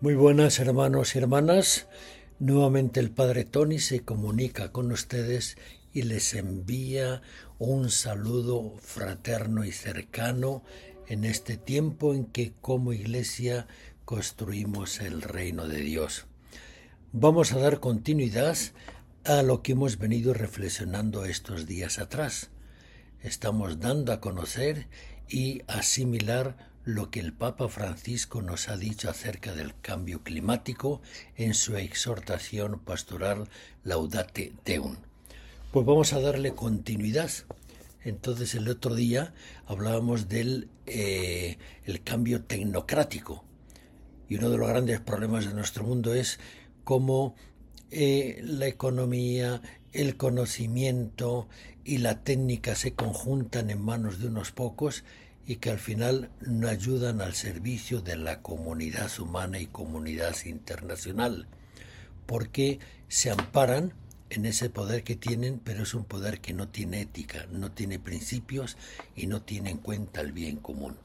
Muy buenas hermanos y hermanas. Nuevamente el Padre Tony se comunica con ustedes y les envía un saludo fraterno y cercano en este tiempo en que como iglesia construimos el reino de Dios. Vamos a dar continuidad a lo que hemos venido reflexionando estos días atrás. Estamos dando a conocer y asimilar lo que el Papa Francisco nos ha dicho acerca del cambio climático en su exhortación pastoral Laudate Deum. Pues vamos a darle continuidad. Entonces el otro día hablábamos del eh, el cambio tecnocrático y uno de los grandes problemas de nuestro mundo es cómo eh, la economía, el conocimiento y la técnica se conjuntan en manos de unos pocos y que al final no ayudan al servicio de la comunidad humana y comunidad internacional, porque se amparan en ese poder que tienen, pero es un poder que no tiene ética, no tiene principios y no tiene en cuenta el bien común.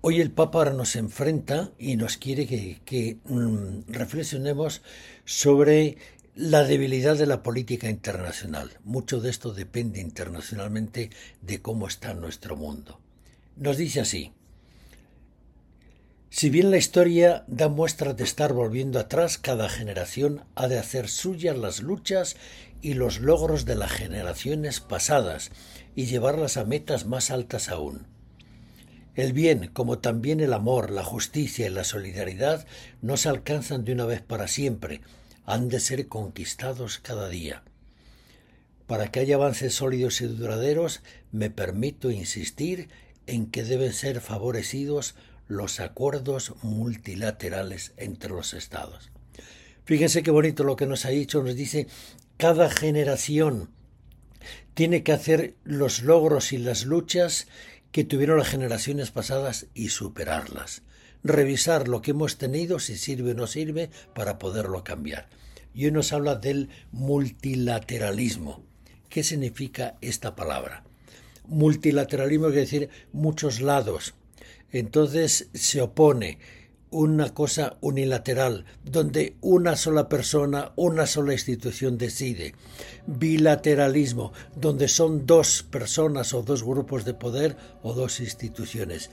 Hoy el Papa nos enfrenta y nos quiere que, mm, reflexionemos sobre la debilidad de la política internacional. Mucho de esto depende internacionalmente de cómo está nuestro mundo. Nos dice así, si bien la historia da muestras de estar volviendo atrás, cada generación ha de hacer suyas las luchas y los logros de las generaciones pasadas y llevarlas a metas más altas aún. El bien, como también el amor, la justicia y la solidaridad, no se alcanzan de una vez para siempre, han de ser conquistados cada día. Para que haya avances sólidos y duraderos, me permito insistir en que deben ser favorecidos los acuerdos multilaterales entre los estados. Fíjense qué bonito lo que nos ha dicho, nos dice, cada generación tiene que hacer los logros y las luchas que tuvieron las generaciones pasadas y superarlas. Revisar lo que hemos tenido, si sirve o no sirve, para poderlo cambiar. Y hoy nos habla del multilateralismo. ¿Qué significa esta palabra? Multilateralismo quiere decir muchos lados. Entonces se opone una cosa unilateral, donde una sola persona, una sola institución decide. Bilateralismo, donde son dos personas o dos grupos de poder o dos instituciones.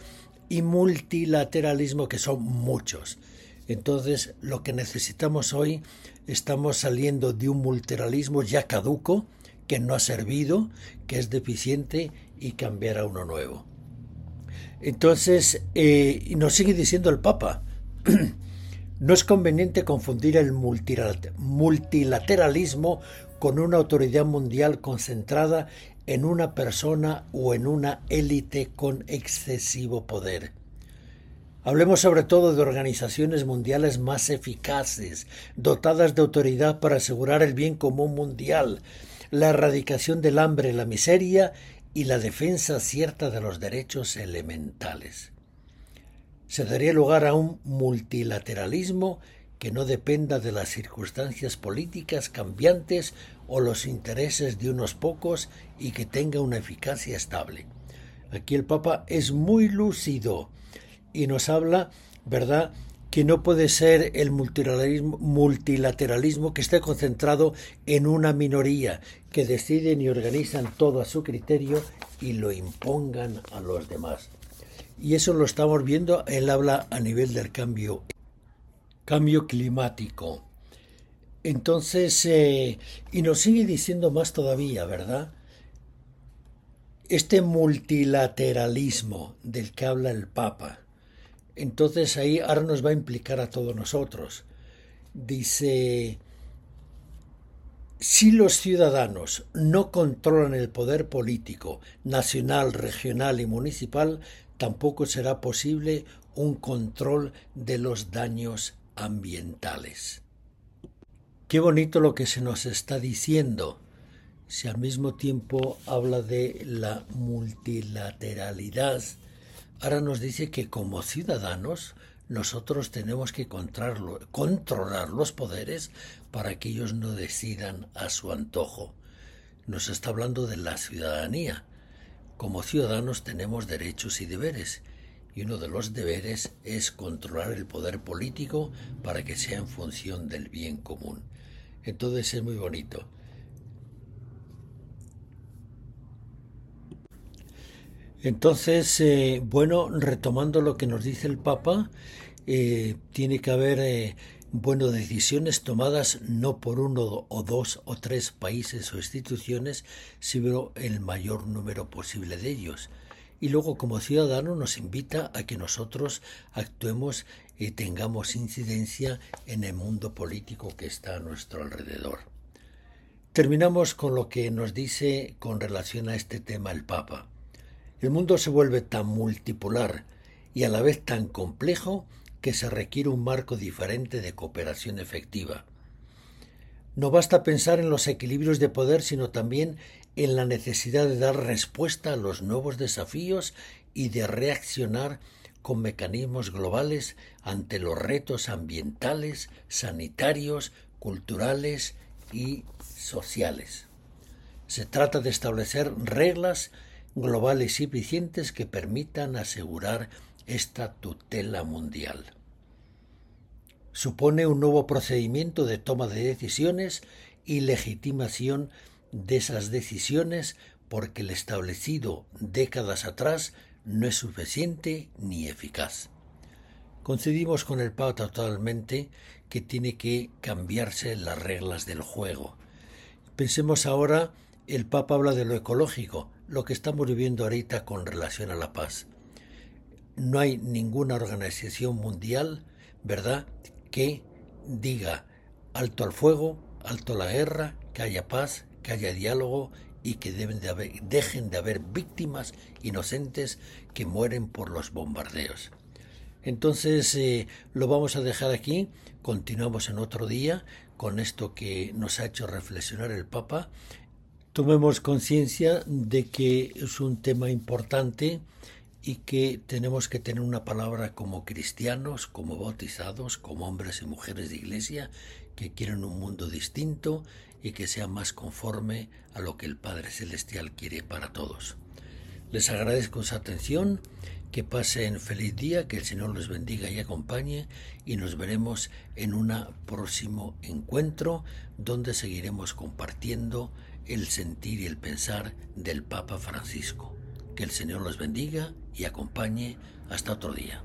Y multilateralismo, que son muchos. Entonces, lo que necesitamos hoy, estamos saliendo de un multilateralismo ya caduco, que no ha servido, que es deficiente y cambiar a uno nuevo. Entonces, eh, nos sigue diciendo el Papa, no es conveniente confundir el multilateralismo con una autoridad mundial concentrada en una persona o en una élite con excesivo poder. Hablemos sobre todo de organizaciones mundiales más eficaces, dotadas de autoridad para asegurar el bien común mundial, la erradicación del hambre, la miseria y la defensa cierta de los derechos elementales. Se daría lugar a un multilateralismo que no dependa de las circunstancias políticas cambiantes o los intereses de unos pocos y que tenga una eficacia estable. Aquí el Papa es muy lúcido y nos habla, ¿verdad?, que no puede ser el multilateralismo, que esté concentrado en una minoría, que deciden y organizan todo a su criterio y lo impongan a los demás. Y eso lo estamos viendo, él habla a nivel del cambio, cambio climático. Entonces, eh, y nos sigue diciendo más todavía, ¿verdad? Este multilateralismo del que habla el Papa, entonces ahí ahora nos va a implicar a todos nosotros. Dice, si los ciudadanos no controlan el poder político nacional, regional y municipal, tampoco será posible un control de los daños ambientales. Qué bonito lo que se nos está diciendo. Si al mismo tiempo habla de la multilateralidad, Ahora nos dice que como ciudadanos nosotros tenemos que controlar los poderes para que ellos no decidan a su antojo. Nos está hablando de la ciudadanía. Como ciudadanos tenemos derechos y deberes y uno de los deberes es controlar el poder político para que sea en función del bien común. Entonces es muy bonito. Entonces, eh, bueno, retomando lo que nos dice el Papa, eh, tiene que haber, eh, bueno, decisiones tomadas no por uno o dos o tres países o instituciones, sino el mayor número posible de ellos. Y luego, como ciudadano, nos invita a que nosotros actuemos y tengamos incidencia en el mundo político que está a nuestro alrededor. Terminamos con lo que nos dice con relación a este tema el Papa. El mundo se vuelve tan multipolar y a la vez tan complejo que se requiere un marco diferente de cooperación efectiva. No basta pensar en los equilibrios de poder, sino también en la necesidad de dar respuesta a los nuevos desafíos y de reaccionar con mecanismos globales ante los retos ambientales, sanitarios, culturales y sociales. Se trata de establecer reglas globales y eficientes que permitan asegurar esta tutela mundial. Supone un nuevo procedimiento de toma de decisiones y legitimación de esas decisiones porque el establecido décadas atrás no es suficiente ni eficaz. Concedimos con el Papa totalmente que tiene que cambiarse las reglas del juego. Pensemos ahora, el Papa habla de lo ecológico, lo que estamos viviendo ahorita con relación a la paz. No hay ninguna organización mundial, ¿verdad?, que diga alto al fuego, alto a la guerra, que haya paz, que haya diálogo y que dejen de haber víctimas inocentes que mueren por los bombardeos. Entonces eh, lo vamos a dejar aquí, continuamos en otro día con esto que nos ha hecho reflexionar el Papa tomemos conciencia de que es un tema importante y que tenemos que tener una palabra como cristianos, como bautizados, como hombres y mujeres de iglesia que quieren un mundo distinto y que sea más conforme a lo que el Padre Celestial quiere para todos. Les agradezco su atención, que pasen feliz día, que el Señor los bendiga y acompañe y nos veremos en un próximo encuentro donde seguiremos compartiendo el sentir y el pensar del Papa Francisco. Que el Señor los bendiga y acompañe hasta otro día.